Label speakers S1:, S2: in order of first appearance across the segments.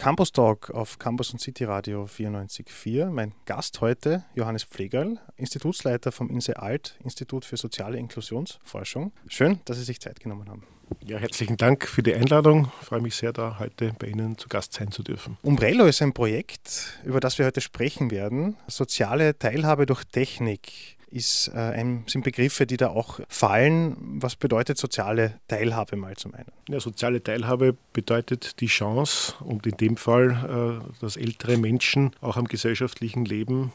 S1: Campus Talk auf Campus und City Radio 94.4. Mein Gast heute, Johannes Pflegerl, Institutsleiter vom INSE Alt, Institut für soziale Inklusionsforschung. Schön, dass Sie sich Zeit genommen haben.
S2: Ja, herzlichen Dank für die Einladung. Ich freue mich sehr, da heute bei Ihnen zu Gast sein zu dürfen.
S1: Umbrello ist ein Projekt, über das wir heute sprechen werden. Soziale Teilhabe durch Technik ist, äh, sind Begriffe, die da auch fallen. Was bedeutet soziale Teilhabe mal zum einen?
S2: Ja, soziale Teilhabe bedeutet die Chance und in dem Fall, äh, dass ältere Menschen auch am gesellschaftlichen Leben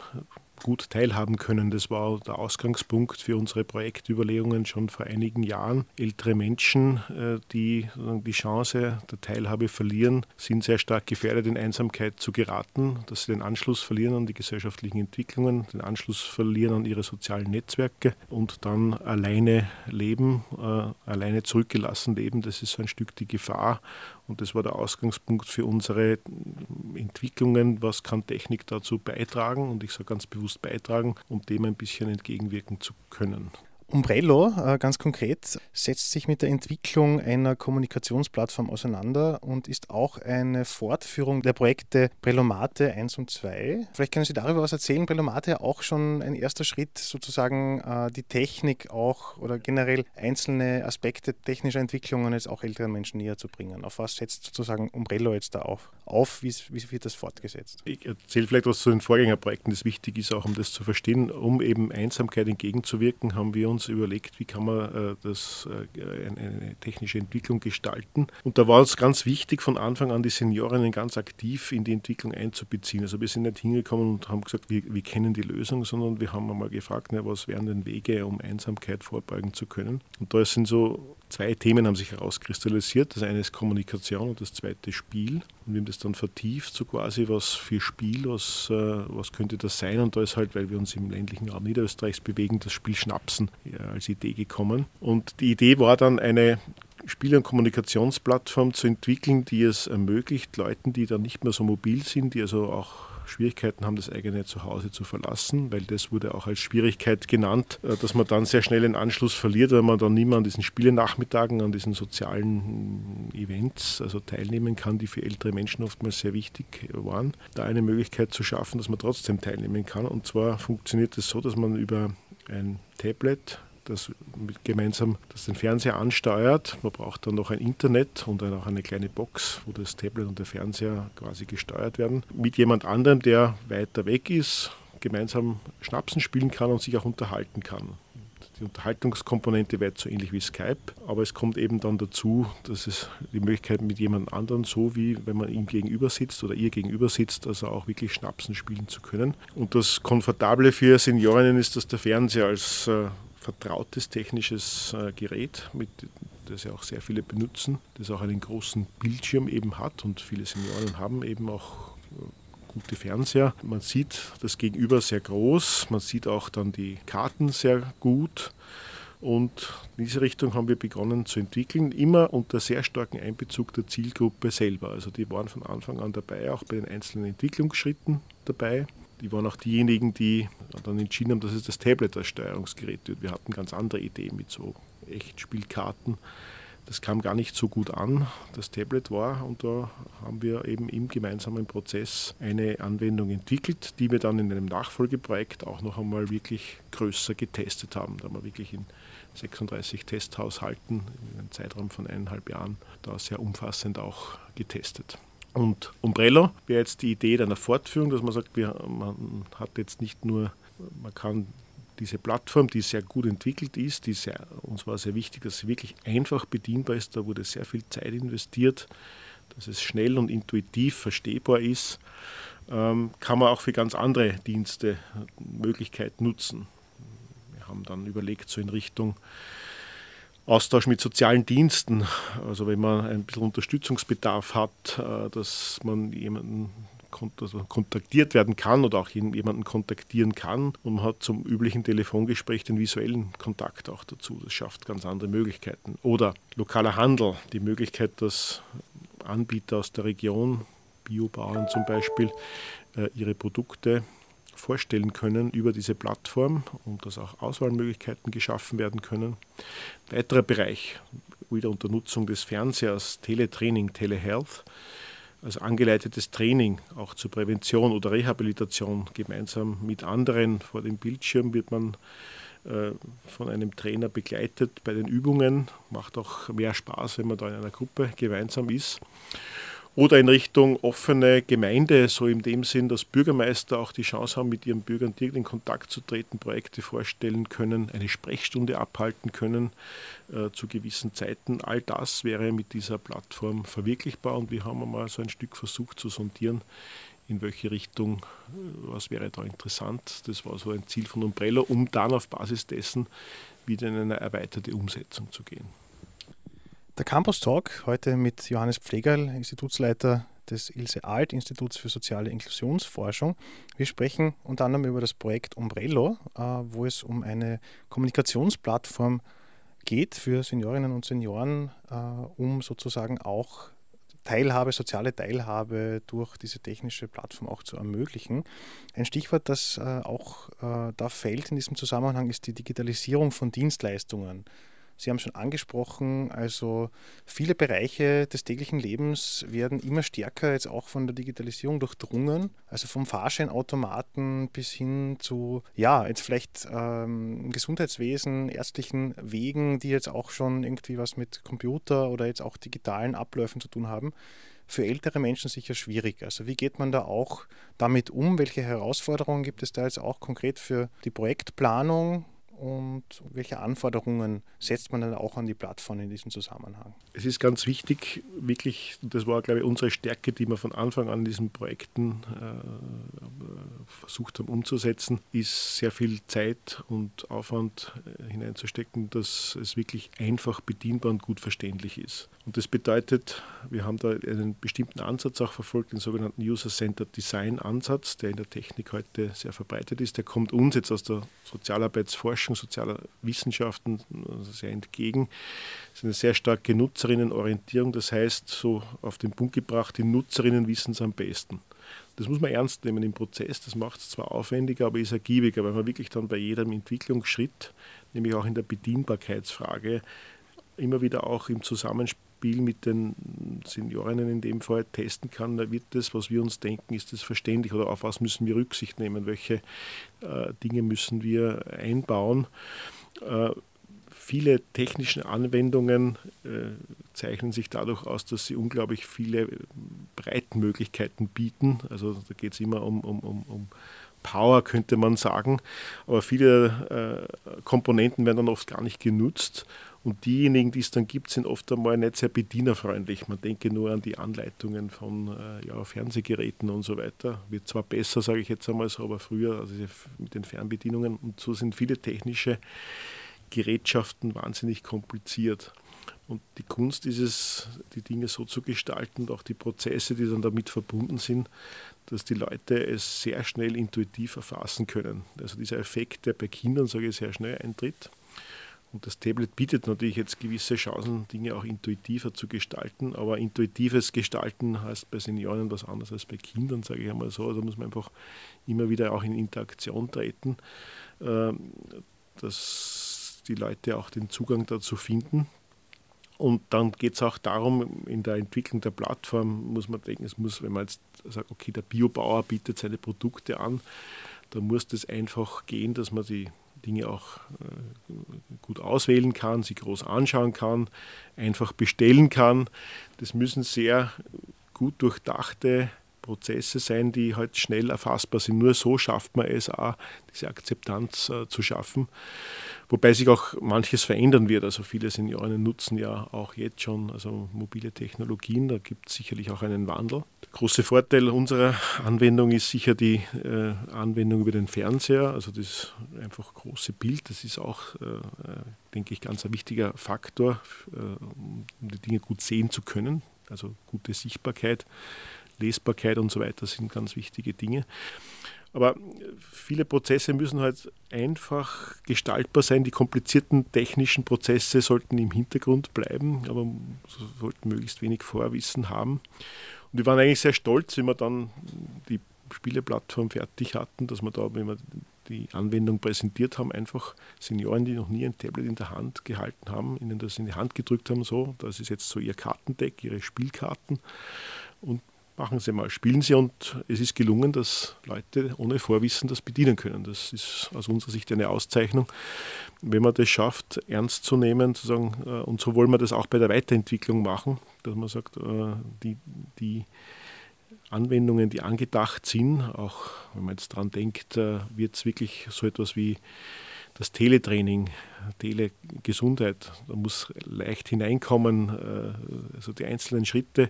S2: gut teilhaben können. Das war der Ausgangspunkt für unsere Projektüberlegungen schon vor einigen Jahren. Ältere Menschen, äh, die die Chance der Teilhabe verlieren, sind sehr stark gefährdet, in Einsamkeit zu geraten, dass sie den Anschluss verlieren an die gesellschaftlichen Entwicklungen, den Anschluss verlieren an ihre sozialen Netzwerke und dann alleine leben, äh, alleine zurückgelassen leben. Das ist so ein Stück die Gefahr und das war der Ausgangspunkt für unsere Entwicklungen. Was kann Technik dazu beitragen? Und ich sage ganz bewusst beitragen, um dem ein bisschen entgegenwirken zu können.
S1: Umbrello, äh, ganz konkret, setzt sich mit der Entwicklung einer Kommunikationsplattform auseinander und ist auch eine Fortführung der Projekte Prelomate 1 und 2. Vielleicht können Sie darüber was erzählen. Prelomate auch schon ein erster Schritt, sozusagen äh, die Technik auch oder generell einzelne Aspekte technischer Entwicklungen jetzt auch älteren Menschen näher zu bringen. Auf was setzt sozusagen Umbrello jetzt da auf? Auf? Wie, wie wird das fortgesetzt?
S2: Ich erzähle vielleicht was zu den Vorgängerprojekten, das wichtig ist, auch um das zu verstehen. Um eben Einsamkeit entgegenzuwirken, haben wir uns überlegt, wie kann man äh, das, äh, eine, technische Entwicklung gestalten. Und da war es ganz wichtig, von Anfang an die Seniorinnen ganz aktiv in die Entwicklung einzubeziehen. Also wir sind nicht hingekommen und haben gesagt, wir, wir kennen die Lösung, sondern wir haben einmal gefragt, was wären denn Wege, um Einsamkeit vorbeugen zu können. Und da sind so zwei Themen haben sich herauskristallisiert. Das eine ist Kommunikation und das zweite Spiel. Und wir haben das dann vertieft, so quasi, was für Spiel, was, äh, was könnte das sein? Und da ist halt, weil wir uns im ländlichen Raum Niederösterreichs bewegen, das Spiel Schnapsen als Idee gekommen. Und die Idee war dann eine Spiel- und Kommunikationsplattform zu entwickeln, die es ermöglicht, Leuten, die dann nicht mehr so mobil sind, die also auch Schwierigkeiten haben, das eigene Zuhause zu verlassen, weil das wurde auch als Schwierigkeit genannt, äh, dass man dann sehr schnell den Anschluss verliert, weil man dann nicht mehr an diesen Spielenachmittagen, an diesen sozialen Events also teilnehmen kann, die für ältere Menschen oftmals sehr wichtig waren. Da eine Möglichkeit zu schaffen, dass man trotzdem teilnehmen kann. Und zwar funktioniert es das so, dass man über ein Tablet das gemeinsam das den Fernseher ansteuert. Man braucht dann noch ein Internet und dann auch eine kleine Box, wo das Tablet und der Fernseher quasi gesteuert werden. Mit jemand anderem, der weiter weg ist, gemeinsam Schnapsen spielen kann und sich auch unterhalten kann. Die Unterhaltungskomponente wird so ähnlich wie Skype, aber es kommt eben dann dazu, dass es die Möglichkeit mit jemand anderem, so wie wenn man ihm gegenüber sitzt oder ihr gegenüber sitzt, also auch wirklich Schnapsen spielen zu können. Und das Komfortable für Seniorinnen ist, dass der Fernseher als äh, vertrautes technisches äh, Gerät, mit, das ja auch sehr viele benutzen, das auch einen großen Bildschirm eben hat und viele Senioren haben eben auch äh, gute Fernseher. Man sieht das Gegenüber sehr groß, man sieht auch dann die Karten sehr gut. Und in diese Richtung haben wir begonnen zu entwickeln, immer unter sehr starkem Einbezug der Zielgruppe selber. Also die waren von Anfang an dabei, auch bei den einzelnen Entwicklungsschritten dabei. Die waren auch diejenigen, die dann entschieden haben, dass es das Tablet als Steuerungsgerät wird. Wir hatten ganz andere Ideen mit so Echtspielkarten. Das kam gar nicht so gut an, das Tablet war. Und da haben wir eben im gemeinsamen Prozess eine Anwendung entwickelt, die wir dann in einem Nachfolgeprojekt auch noch einmal wirklich größer getestet haben. Da haben wir wirklich in 36 Testhaushalten in einem Zeitraum von eineinhalb Jahren da sehr umfassend auch getestet. Und Umbrello wäre jetzt die Idee einer Fortführung, dass man sagt, wir, man hat jetzt nicht nur, man kann diese Plattform, die sehr gut entwickelt ist, die sehr, uns war sehr wichtig, dass sie wirklich einfach bedienbar ist, da wurde sehr viel Zeit investiert, dass es schnell und intuitiv verstehbar ist, ähm, kann man auch für ganz andere Dienste Möglichkeiten nutzen. Wir haben dann überlegt, so in Richtung Austausch mit sozialen Diensten. Also wenn man ein bisschen Unterstützungsbedarf hat, äh, dass man jemanden also kontaktiert werden kann oder auch jemanden kontaktieren kann und man hat zum üblichen Telefongespräch den visuellen Kontakt auch dazu. Das schafft ganz andere Möglichkeiten. Oder lokaler Handel, die Möglichkeit, dass Anbieter aus der Region, Biobauern zum Beispiel, äh, ihre Produkte vorstellen können über diese Plattform und dass auch Auswahlmöglichkeiten geschaffen werden können. Weiterer Bereich, wieder unter Nutzung des Fernsehers, Teletraining, Telehealth. also angeleitetes Training auch zur Prävention oder Rehabilitation gemeinsam mit anderen vor dem Bildschirm wird man äh, von einem Trainer begleitet bei den Übungen. Macht auch mehr Spaß, wenn man da in einer Gruppe gemeinsam ist. Oder in Richtung offene Gemeinde, so in dem Sinn, dass Bürgermeister auch die Chance haben, mit ihren Bürgern direkt in Kontakt zu treten, Projekte vorstellen können, eine Sprechstunde abhalten können äh, zu gewissen Zeiten. All das wäre mit dieser Plattform verwirklichbar und wir haben einmal so ein Stück versucht zu sondieren, in welche Richtung, äh, was wäre da interessant. Das war so ein Ziel von Umbrello, um dann auf Basis dessen wieder in eine erweiterte Umsetzung zu gehen.
S1: Der Campus Talk heute mit Johannes Pflegerl, Institutsleiter des Ilse Alt Instituts für soziale Inklusionsforschung. Wir sprechen unter anderem über das Projekt Umbrello, äh, wo es um eine Kommunikationsplattform geht für Seniorinnen und Senioren, äh, um sozusagen auch Teilhabe, soziale Teilhabe durch diese technische Plattform auch zu ermöglichen. Ein Stichwort, das äh, auch da fällt in diesem Zusammenhang, ist die Digitalisierung von Dienstleistungen. Sie haben schon angesprochen, also viele Bereiche des täglichen Lebens werden immer stärker jetzt auch von der Digitalisierung durchdrungen. Also vom Fahrscheinautomaten bis hin zu, ja, jetzt vielleicht ähm, Gesundheitswesen, ärztlichen Wegen, die jetzt auch schon irgendwie was mit Computer oder jetzt auch digitalen Abläufen zu tun haben für ältere Menschen sicher schwierig. Also wie geht man da auch damit um? Welche Herausforderungen gibt es da jetzt auch konkret für die Projektplanung? Und welche Anforderungen setzt man dann auch an die Plattform in diesem Zusammenhang?
S2: Es ist ganz wichtig, wirklich, das war, glaube ich, unsere Stärke, die wir von Anfang an in diesen Projekten äh, versucht haben umzusetzen, ist sehr viel Zeit und Aufwand äh, hineinzustecken, dass es wirklich einfach bedienbar und gut verständlich ist. Und das bedeutet, wir haben da einen bestimmten Ansatz auch verfolgt, den sogenannten User-Centered Design Ansatz, der in der Technik heute sehr verbreitet ist. Der kommt uns jetzt aus der Sozialarbeitsforschung, sozialer Wissenschaften sehr entgegen. Es ist eine sehr starke Nutzerinnenorientierung, das heißt, so auf den Punkt gebracht, die Nutzerinnen wissen es am besten. Das muss man ernst nehmen im Prozess. Das macht es zwar aufwendiger, aber ist ergiebiger, weil man wirklich dann bei jedem Entwicklungsschritt, nämlich auch in der Bedienbarkeitsfrage, immer wieder auch im Zusammenspiel mit den Seniorinnen in dem Fall testen kann, wird das, was wir uns denken, ist das verständlich oder auf was müssen wir Rücksicht nehmen, welche äh, Dinge müssen wir einbauen. Äh, viele technische Anwendungen äh, zeichnen sich dadurch aus, dass sie unglaublich viele Breitenmöglichkeiten bieten. Also da geht es immer um, um, um, um Power, könnte man sagen. Aber viele äh, Komponenten werden dann oft gar nicht genutzt. Und diejenigen, die es dann gibt, sind oft einmal nicht sehr bedienerfreundlich. Man denke nur an die Anleitungen von äh, ja, Fernsehgeräten und so weiter. Wird zwar besser, sage ich jetzt einmal so, aber früher, also mit den Fernbedienungen. Und so sind viele technische Gerätschaften wahnsinnig kompliziert. Und die Kunst ist es, die Dinge so zu gestalten und auch die Prozesse, die dann damit verbunden sind, dass die Leute es sehr schnell intuitiv erfassen können. Also dieser Effekt, der bei Kindern, sage ich, sehr schnell eintritt. Und das Tablet bietet natürlich jetzt gewisse Chancen, Dinge auch intuitiver zu gestalten. Aber intuitives Gestalten heißt bei Senioren was anderes als bei Kindern, sage ich einmal so. Da muss man einfach immer wieder auch in Interaktion treten, ähm, dass die Leute auch den Zugang dazu finden. Und dann geht es auch darum, in der Entwicklung der Plattform muss man denken, es muss, wenn man jetzt sagt, okay, der Biobauer bietet seine Produkte an, dann muss das einfach gehen, dass man die Dinge auch äh, gut auswählen kann, sie groß anschauen kann, einfach bestellen kann. Das müssen sehr gut durchdachte Prozesse sein, die halt schnell erfassbar sind. Nur so schafft man es auch, diese Akzeptanz äh, zu schaffen. Wobei sich auch manches verändern wird. Also viele Senioren nutzen ja auch jetzt schon also mobile Technologien. Da gibt es sicherlich auch einen Wandel. Der große Vorteil unserer Anwendung ist sicher die äh, Anwendung über den Fernseher. Also das einfach große Bild. Das ist auch, äh, äh denke ich, ganz ein wichtiger Faktor, äh, um die Dinge gut sehen zu können. Also gute Sichtbarkeit Lesbarkeit und so weiter sind ganz wichtige Dinge. Aber viele Prozesse müssen halt einfach gestaltbar sein. Die komplizierten technischen Prozesse sollten im Hintergrund bleiben, aber sollten möglichst wenig Vorwissen haben. Und wir waren eigentlich sehr stolz, wenn wir dann die Spieleplattform fertig hatten, dass wir da, wenn wir die Anwendung präsentiert haben, einfach Senioren, die noch nie ein Tablet in der Hand gehalten haben, ihnen das in die Hand gedrückt haben, so, das ist jetzt so ihr Kartendeck, ihre Spielkarten. Und machen Sie mal, spielen Sie und es ist gelungen, dass Leute ohne Vorwissen das bedienen können. Das ist aus unserer Sicht eine Auszeichnung, wenn man das schafft, ernst zu nehmen, zu sagen, äh, und so wollen wir das auch bei der Weiterentwicklung machen, dass man sagt, äh, die, die Anwendungen, die angedacht sind, auch wenn man jetzt daran denkt, äh, wird es wirklich so etwas wie das Teletraining, Telegesundheit, da muss leicht hineinkommen, also die einzelnen Schritte,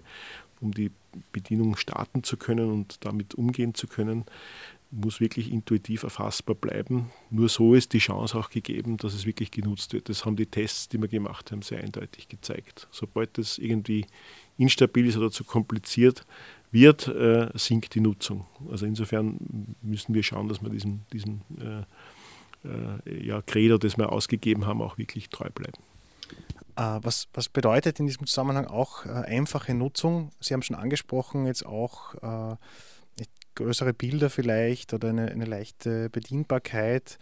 S2: um die Bedienung starten zu können und damit umgehen zu können, muss wirklich intuitiv erfassbar bleiben. Nur so ist die Chance auch gegeben, dass es wirklich genutzt wird. Das haben die Tests, die wir gemacht haben, sehr eindeutig gezeigt. Sobald das irgendwie instabil ist oder zu kompliziert wird, äh, sinkt die Nutzung. Also insofern müssen wir schauen, dass wir diesem, diesem äh, äh, ja, Credo, das wir ausgegeben haben, auch wirklich treu bleiben.
S1: Äh, was, was bedeutet in diesem Zusammenhang auch äh, einfache Nutzung? Sie haben schon angesprochen, jetzt auch äh, größere Bilder vielleicht oder eine, eine leichte Bedienbarkeit.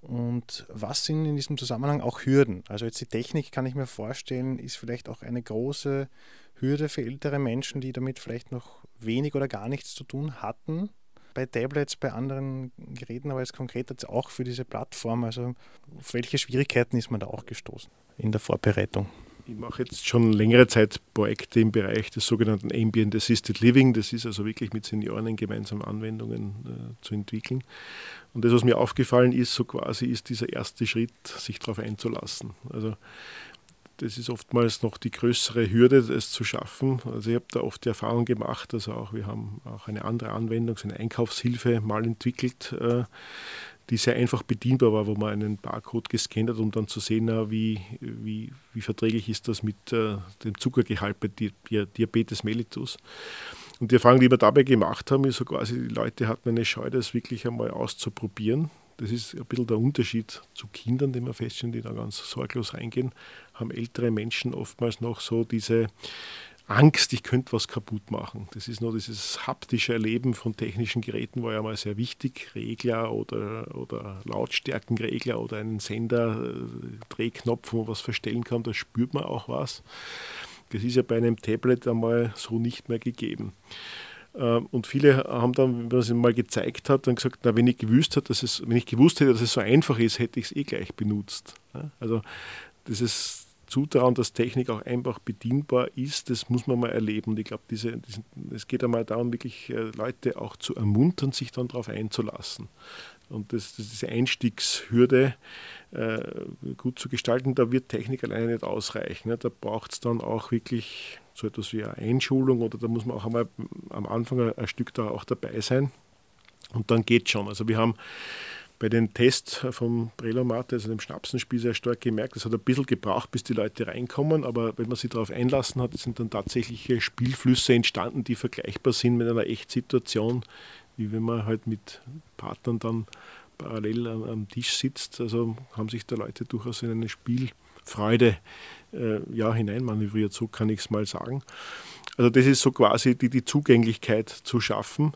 S1: Und was sind in diesem Zusammenhang auch Hürden? Also jetzt die Technik kann ich mir vorstellen, ist vielleicht auch eine große Hürde für ältere Menschen, die damit vielleicht noch wenig oder gar nichts zu tun hatten. Bei Tablets, bei anderen Geräten, aber jetzt konkret jetzt auch für diese Plattform. Also auf welche Schwierigkeiten ist man da auch gestoßen? in der Vorbereitung?
S2: Ich mache jetzt schon längere Zeit Projekte im Bereich des sogenannten Ambient Assisted Living. Das ist also wirklich mit Senioren in gemeinsam Anwendungen äh, zu entwickeln. Und das, was mir aufgefallen ist, so quasi ist dieser erste Schritt, sich darauf einzulassen. Also das ist oftmals noch die größere Hürde, es zu schaffen. Also ich habe da oft die Erfahrung gemacht, also auch wir haben auch eine andere Anwendung, so eine Einkaufshilfe mal entwickelt. Äh, die sehr einfach bedienbar war, wo man einen Barcode gescannt hat, um dann zu sehen, wie, wie, wie verträglich ist das mit äh, dem Zuckergehalt bei Diabetes mellitus. Und die Erfahrung, die wir dabei gemacht haben, ist so quasi, die Leute hatten eine Scheu, das wirklich einmal auszuprobieren. Das ist ein bisschen der Unterschied zu Kindern, den wir feststellen, die da ganz sorglos reingehen, haben ältere Menschen oftmals noch so diese Angst, ich könnte was kaputt machen. Das ist nur dieses haptische Erleben von technischen Geräten, war ja mal sehr wichtig. Regler oder, oder Lautstärkenregler oder einen Sender, äh, Drehknopf, wo man was verstellen kann, da spürt man auch was. Das ist ja bei einem Tablet einmal so nicht mehr gegeben. Ähm, und viele haben dann, wenn man es mal gezeigt hat, dann gesagt, na, wenn ich gewusst hat, dass es, wenn ich gewusst hätte, dass es so einfach ist, hätte ich es eh gleich benutzt. Also ist zutrauen, dass Technik auch einfach bedienbar ist, das muss man mal erleben. Ich glaube, diese, diese, es geht einmal darum, wirklich äh, Leute auch zu ermuntern, sich dann darauf einzulassen. Und das, das diese Einstiegshürde äh, gut zu gestalten, da wird Technik alleine nicht ausreichen. Da braucht es dann auch wirklich so etwas wie eine Einschulung oder da muss man auch einmal am Anfang ein, Stück da auch dabei sein. Und dann geht schon. Also wir haben bei den Tests vom Prelomat, also dem Schnapsenspiel, sehr stark gemerkt. Es hat ein bisschen gebraucht, bis die Leute reinkommen, aber wenn man sich darauf einlassen hat, sind dann tatsächliche Spielflüsse entstanden, die vergleichbar sind mit einer Echtsituation, wie wenn man halt mit Partnern dann parallel am Tisch sitzt. Also haben sich da Leute durchaus in eine Spielfreude äh, ja, hineinmanövriert, so kann ich es mal sagen. Also das ist so quasi die, die Zugänglichkeit zu schaffen.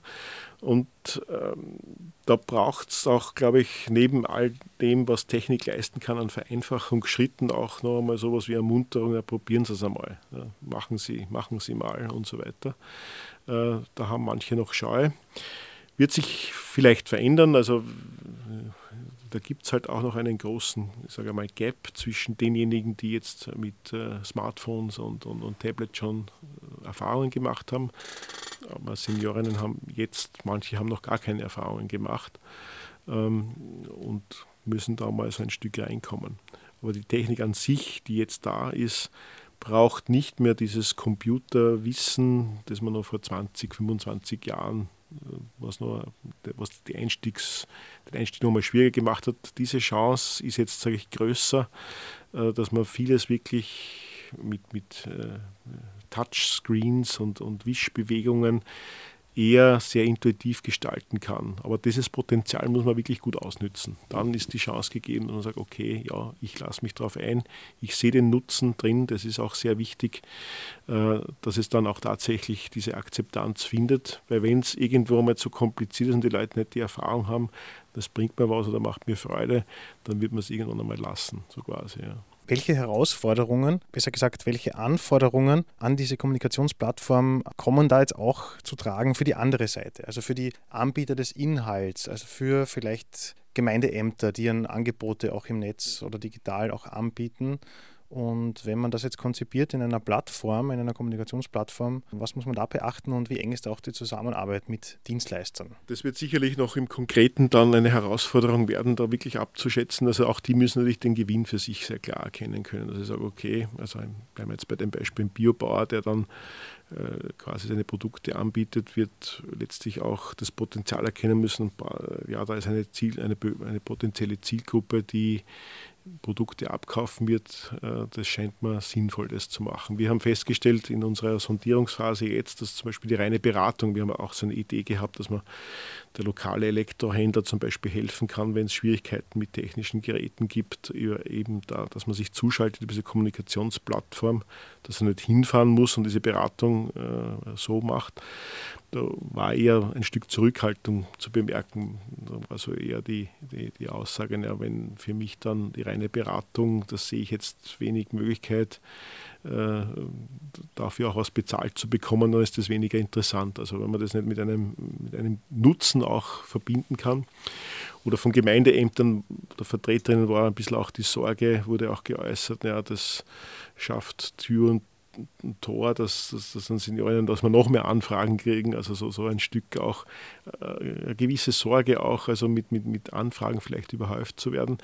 S2: Und ähm, da braucht es auch, glaube ich, neben all dem, was Technik leisten kann, an Vereinfachungsschritten auch noch einmal sowas wie Ermunterung, ja, probieren Sie es einmal, ja, machen, Sie, machen Sie mal und so weiter. Äh, da haben manche noch Scheu. Wird sich vielleicht verändern, also da gibt es halt auch noch einen großen ich sage mal, Gap zwischen denjenigen, die jetzt mit äh, Smartphones und, und, und Tablets schon äh, Erfahrungen gemacht haben. Aber Seniorinnen haben jetzt, manche haben noch gar keine Erfahrungen gemacht ähm, und müssen da mal so ein Stück reinkommen. Aber die Technik an sich, die jetzt da ist, braucht nicht mehr dieses Computerwissen, das man noch vor 20, 25 Jahren was, noch, was die Einstiegs, den Einstieg nochmal schwieriger gemacht hat. Diese Chance ist jetzt, sage ich, größer, äh, dass man vieles wirklich mit, mit äh, Touchscreens und, und Wischbewegungen eher sehr intuitiv gestalten kann. Aber dieses Potenzial muss man wirklich gut ausnützen. Dann ist die Chance gegeben, dass man sagt, okay, ja, ich lasse mich darauf ein, ich sehe den Nutzen drin, das ist auch sehr wichtig, äh, dass es dann auch tatsächlich diese Akzeptanz findet, weil wenn es irgendwo mal zu kompliziert ist und die Leute nicht die Erfahrung haben, das bringt mir was oder macht mir Freude, dann wird man es irgendwann einmal lassen, so quasi. Ja.
S1: Welche Herausforderungen, besser gesagt, welche Anforderungen an diese Kommunikationsplattform kommen da jetzt auch zu tragen für die andere Seite, also für die Anbieter des Inhalts, also für vielleicht Gemeindeämter, die ihren Angebote auch im Netz oder digital auch anbieten und wenn man das jetzt konzipiert in einer Plattform, in einer Kommunikationsplattform, was muss man da beachten und wie eng ist auch die Zusammenarbeit mit Dienstleistern?
S2: Das wird sicherlich noch im Konkreten dann eine Herausforderung werden, da wirklich abzuschätzen. Also auch die müssen natürlich den Gewinn für sich sehr klar erkennen können. Also ich sage, okay, also bleiben wir jetzt bei dem Beispiel Biobauer, der dann quasi seine Produkte anbietet, wird letztlich auch das Potenzial erkennen müssen. Ja, da ist eine, Ziel, eine, eine potenzielle Zielgruppe, die Produkte abkaufen wird, äh, das scheint mir sinnvoll, das zu machen. Wir haben festgestellt in unserer Sondierungsphase jetzt, dass zum Beispiel die reine Beratung, wir haben auch so eine Idee gehabt, dass man der lokale Elektrohändler zum Beispiel helfen kann, wenn es Schwierigkeiten mit technischen Geräten gibt, eben da, dass man sich zuschaltet über diese Kommunikationsplattform, dass er nicht hinfahren muss und diese Beratung äh, so macht. Da war eher ein Stück Zurückhaltung zu bemerken. Also eher die, die, die Aussage, ja, wenn für mich dann die reine Beratung, das sehe ich jetzt wenig Möglichkeit, äh, dafür auch was bezahlt zu bekommen, dann ist das weniger interessant. Also wenn man das nicht mit einem, mit einem Nutzen auch verbinden kann. Oder von Gemeindeämtern oder Vertreterinnen war ein bisschen auch die Sorge, wurde auch geäußert, ja, das schafft Tür und ein Tor, dass, dass, dass Senioren, dass wir noch mehr Anfragen kriegen, also so, so ein Stück auch äh, eine gewisse Sorge auch, also mit, mit, mit Anfragen vielleicht überhäuft zu werden.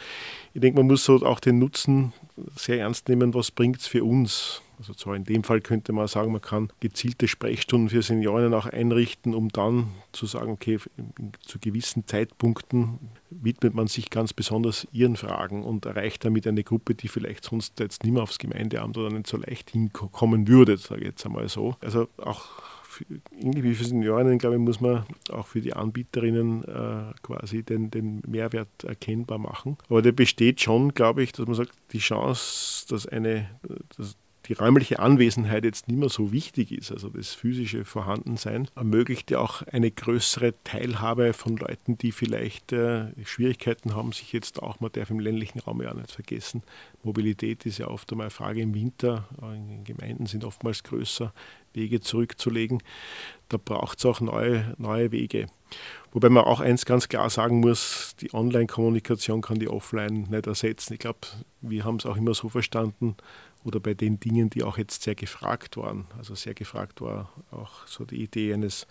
S2: Ich denke, man muss so auch den Nutzen sehr ernst nehmen, was bringt es für uns. Also zwar in dem Fall könnte man sagen, man kann gezielte Sprechstunden für Senioren auch einrichten, um dann zu sagen, okay, zu gewissen Zeitpunkten widmet man sich ganz besonders ihren Fragen und erreicht damit eine Gruppe, die vielleicht sonst jetzt nicht mehr aufs Gemeindeamt oder nicht so leicht hinkommen würde, sage ich jetzt einmal so. Also auch irgendwie für Senioren, glaube ich, muss man auch für die Anbieterinnen äh, quasi den, den Mehrwert erkennbar machen. Aber der besteht schon, glaube ich, dass man sagt, die Chance, dass eine, dass die räumliche Anwesenheit jetzt nicht mehr so wichtig ist, also das physische Vorhandensein, ermöglicht ja auch eine größere Teilhabe von Leuten, die vielleicht äh, Schwierigkeiten haben, sich jetzt auch, man darf im ländlichen Raum ja auch nicht vergessen, Mobilität ist ja oft einmal eine Frage im Winter, in den Gemeinden sind oftmals größer, Wege zurückzulegen. Da braucht es auch neue, neue Wege. Wobei man auch eins ganz klar sagen muss, die Online-Kommunikation kann die Offline nicht ersetzen. Ich glaube, wir haben es auch immer so verstanden, oder bei den Dingen, die auch jetzt sehr gefragt waren. Also sehr gefragt war auch so die Idee eines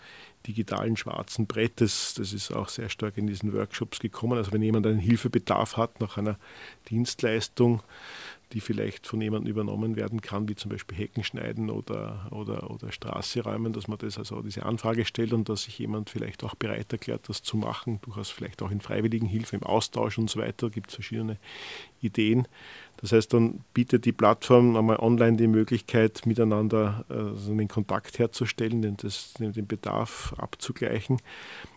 S2: digitalen schwarzen Brettes. Das ist auch sehr stark in diesen Workshops gekommen. Also wenn jemand einen Hilfebedarf hat nach einer Dienstleistung, die vielleicht von jemandem übernommen werden kann, wie zum Beispiel Hecken schneiden oder, oder, oder Straße räumen, dass man das also diese Anfrage stellt und dass sich jemand vielleicht auch bereit erklärt, das zu machen, durchaus vielleicht auch in freiwilligen Hilfe, im Austausch und so weiter, gibt es verschiedene Ideen. Das heißt, dann bietet die Plattform einmal online die Möglichkeit, miteinander also einen Kontakt herzustellen, den, das, den Bedarf abzugleichen,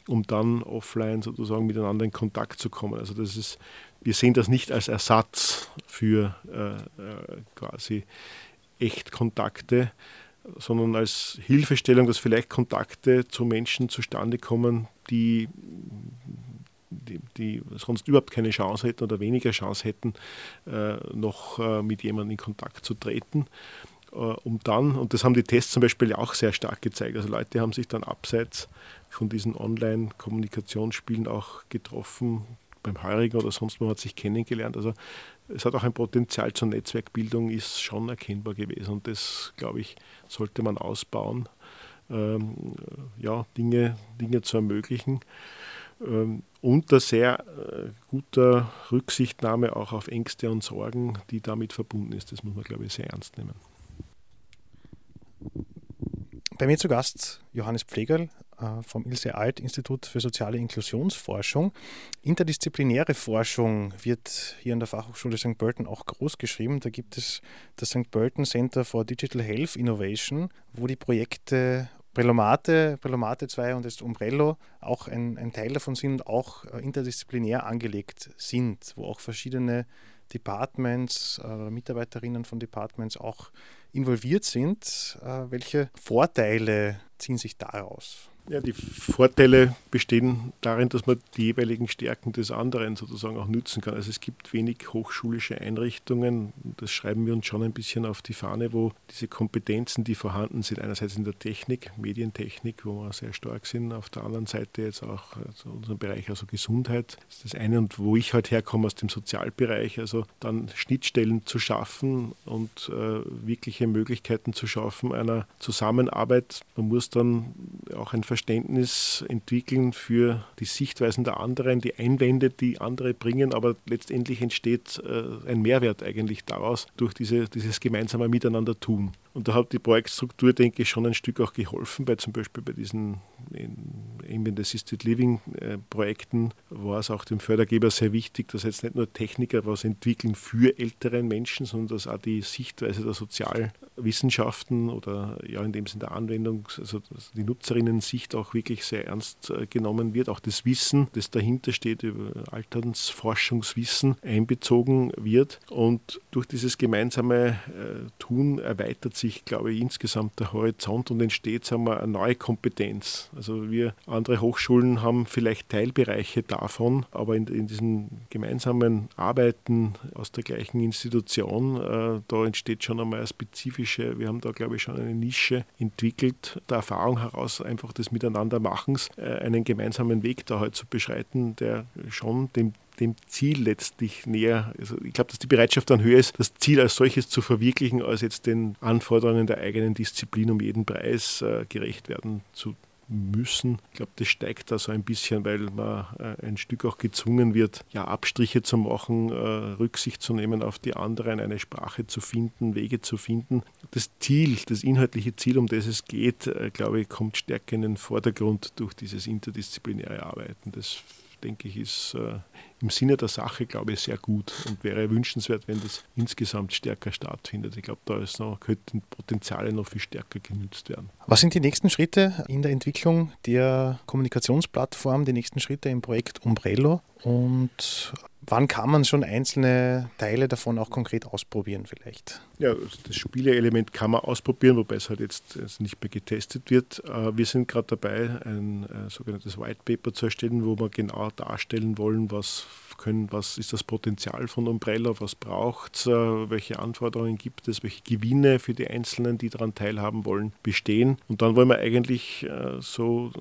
S2: um dann offline sozusagen miteinander in Kontakt zu kommen. Also das ist, wir sehen das nicht als Ersatz für äh, äh, quasi Echtkontakte, sondern als Hilfestellung, dass vielleicht Kontakte zu Menschen zustande kommen, die die, die, sonst überhaupt keine Chance hätten oder weniger Chance hätten, äh, noch äh, mit jemandem in Kontakt zu treten. Äh, um dann, und das haben die Tests zum Beispiel auch sehr stark gezeigt, also Leute haben sich dann abseits von diesen Online-Kommunikationsspielen auch getroffen, beim Heurigen oder sonst wo hat sich kennengelernt. Also es hat auch ein Potenzial zur Netzwerkbildung, ist schon erkennbar gewesen und das, glaube ich, sollte man ausbauen, ähm, ja, Dinge, Dinge zu ermöglichen. Ähm, unter sehr äh, guter Rücksichtnahme auch auf Ängste und Sorgen, die damit verbunden ist. Das muss man, glaube ich, sehr ernst nehmen.
S1: Bei mir zu Gast Johannes Pflegerl vom Ilse Alt Institut für soziale Inklusionsforschung. Interdisziplinäre Forschung wird hier an der Fachhochschule St. Pölten auch groß geschrieben. Da gibt es das St. Pölten Center for Digital Health Innovation, wo die Projekte Prelomate, Prelomate 2 und jetzt Umbrello auch ein, ein Teil davon sind, auch äh, interdisziplinär angelegt sind, wo auch verschiedene Departments, äh, Mitarbeiterinnen von Departments auch involviert sind. Äh, welche Vorteile ziehen sich daraus?
S2: Ja, die Vorteile bestehen darin, dass man die jeweiligen Stärken des anderen sozusagen auch nützen kann. Also es gibt wenig hochschulische Einrichtungen, das schreiben wir uns schon ein bisschen auf die Fahne, wo diese Kompetenzen, die vorhanden sind, einerseits in der Technik, Medientechnik, wo wir sehr stark sind, auf der anderen Seite jetzt auch also unserem Bereich, also Gesundheit, das ist das eine. Und wo ich halt herkomme aus dem Sozialbereich, also dann Schnittstellen zu schaffen und äh, wirkliche Möglichkeiten zu schaffen einer Zusammenarbeit. Man muss dann auch ein Verständnis entwickeln für die Sichtweisen der anderen, die Einwände, die andere bringen, aber letztendlich entsteht äh, ein Mehrwert eigentlich daraus durch diese, dieses gemeinsame Miteinander tun. Und da hat die Projektstruktur, denke ich, schon ein Stück auch geholfen, bei zum Beispiel bei diesen Ambient Assisted Living äh, Projekten war es auch dem Fördergeber sehr wichtig, dass jetzt nicht nur Techniker was entwickeln für ältere Menschen, sondern dass auch die Sichtweise der Sozialwissenschaften oder ja in dem Sinne der Anwendung, also die Nutzerinnen-Sicht auch wirklich sehr ernst äh, genommen wird, auch das Wissen, das dahinter steht, über Alternsforschungswissen einbezogen wird. Und durch dieses gemeinsame äh, Tun erweitert sich, glaube ich, insgesamt der Horizont und entsteht, sagen wir, eine neue Kompetenz. Also wir andere Hochschulen haben vielleicht Teilbereiche davon, aber in, in diesen gemeinsamen Arbeiten aus der gleichen Institution, äh, da entsteht schon einmal eine spezifische, wir haben da, glaube ich, schon eine Nische entwickelt, der Erfahrung heraus einfach des Miteinandermachens, äh, einen gemeinsamen Weg da halt zu beschreiten, der schon dem dem Ziel letztlich näher. Also ich glaube, dass die Bereitschaft dann höher ist, das Ziel als solches zu verwirklichen, als jetzt den Anforderungen der eigenen Disziplin um jeden Preis äh, gerecht werden zu müssen. Ich glaube, das steigt da so ein bisschen, weil man äh, ein Stück auch gezwungen wird, ja, Abstriche zu machen, äh, Rücksicht zu nehmen auf die anderen, eine Sprache zu finden, Wege zu finden. Das Ziel, das inhaltliche Ziel, um das es geht, äh, glaube ich, kommt stärker in den Vordergrund durch dieses interdisziplinäre Arbeiten. Das denke ich, ist äh, im Sinne der Sache, glaube ich, sehr gut und wäre wünschenswert, wenn das insgesamt stärker stattfindet. Ich glaube, da ist noch, könnten Potenziale noch viel stärker genützt werden.
S1: Was sind die nächsten Schritte in der Entwicklung der Kommunikationsplattform, die nächsten Schritte im Projekt Umbrello und Wann kann man schon einzelne Teile davon auch konkret ausprobieren vielleicht?
S2: Ja, das Spieleelement kann man ausprobieren, wobei es halt jetzt, nicht mehr getestet wird. Äh, wir sind gerade dabei, ein äh, sogenanntes White Paper zu erstellen, wo wir genau darstellen wollen, was können, was ist das Potenzial von Umbrella, was braucht es, äh, welche Anforderungen gibt es, welche Gewinne für die Einzelnen, die daran teilhaben wollen, bestehen. Und dann wollen wir eigentlich so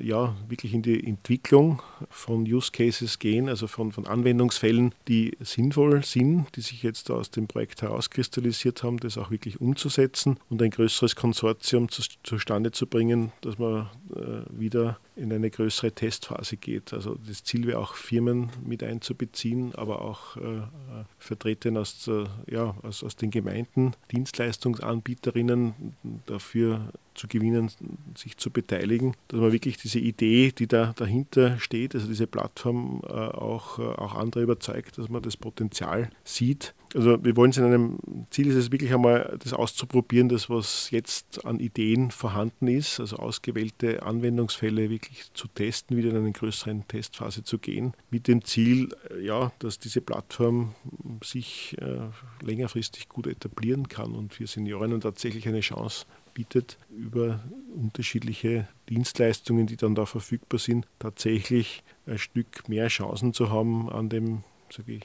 S2: ja, wirklich in die Entwicklung von Use Cases gehen, also von, von Anwendungen Anwendungsfällen, die sinnvoll sind, die sich jetzt aus dem Projekt herauskristallisiert haben, das auch wirklich umzusetzen und ein größeres Konsortium zu, zustande zu bringen, dass man äh, wieder in eine größere Testphase geht. Also das Ziel wäre auch Firmen mit einzubeziehen, aber auch äh, Vertretern aus, äh, ja, aus, aus den Gemeinden, Dienstleistungsanbieterinnen dafür zu gewinnen, sich zu beteiligen, dass man wirklich diese Idee, die da dahinter steht, also diese Plattform äh, auch, äh, auch andere überzeugt, dass man das Potenzial sieht. Also wir wollen es in einem Ziel ist es wirklich einmal das auszuprobieren, das was jetzt an Ideen vorhanden ist, also ausgewählte Anwendungsfälle wirklich zu testen, wieder in eine größere Testphase zu gehen, mit dem Ziel, äh, ja, dass diese Plattform sich äh, längerfristig gut etablieren kann und für Senioren tatsächlich eine Chance bietet, über unterschiedliche Dienstleistungen, die dann da verfügbar sind, tatsächlich ein Stück mehr Chancen zu haben an dem sage ich,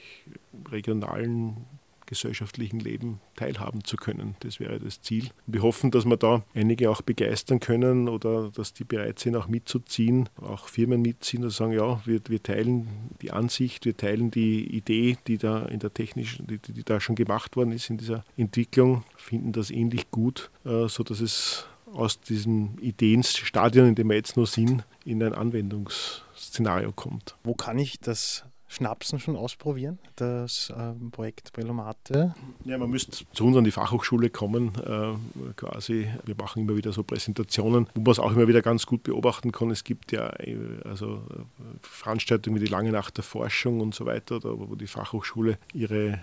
S2: regionalen gesellschaftlichen Leben teilhaben zu können. Das wäre das Ziel. Wir hoffen, dass wir da einige auch begeistern können oder dass die bereit sind, auch mitzuziehen, auch Firmen mitziehen und sagen, ja, wir, wir teilen die Ansicht, wir teilen die Idee, die da in der technischen, die, die da schon gemacht worden ist in dieser Entwicklung, finden das ähnlich gut, äh, sodass es aus diesem Ideenstadion, in dem wir jetzt noch sind, in ein Anwendungsszenario kommt.
S1: Wo kann ich das Schnapsen schon ausprobieren, das ähm, Projekt Brillomate?
S2: Ja, man müsste zu uns an die Fachhochschule kommen, äh, quasi. Wir machen immer wieder so Präsentationen, wo man es auch immer wieder ganz gut beobachten kann. Es gibt ja äh, also äh, Veranstaltungen wie die Lange Nacht der Forschung und so weiter, da, wo die Fachhochschule ihre äh,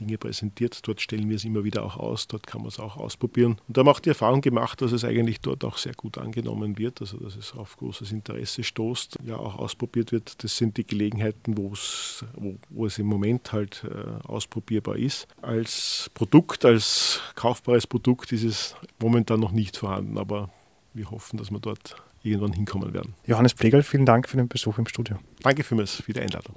S2: Dinge präsentiert. Dort stellen wir es immer wieder auch aus, dort kann man es auch ausprobieren. Und da macht die Erfahrung gemacht, dass es eigentlich dort auch sehr gut angenommen wird, also dass es auf großes Interesse stoßt, ja auch ausprobiert wird. Das sind die Gelegenheiten, Märkten, wo, wo es im Moment halt äh, ausprobierbar ist. Als Produkt, als kaufbares Produkt ist es momentan noch nicht vorhanden, aber wir hoffen, dass wir dort irgendwann hinkommen werden.
S1: Johannes Pflegerl, vielen Dank für den Besuch im Studio.
S2: Danke vielmals für die Einladung.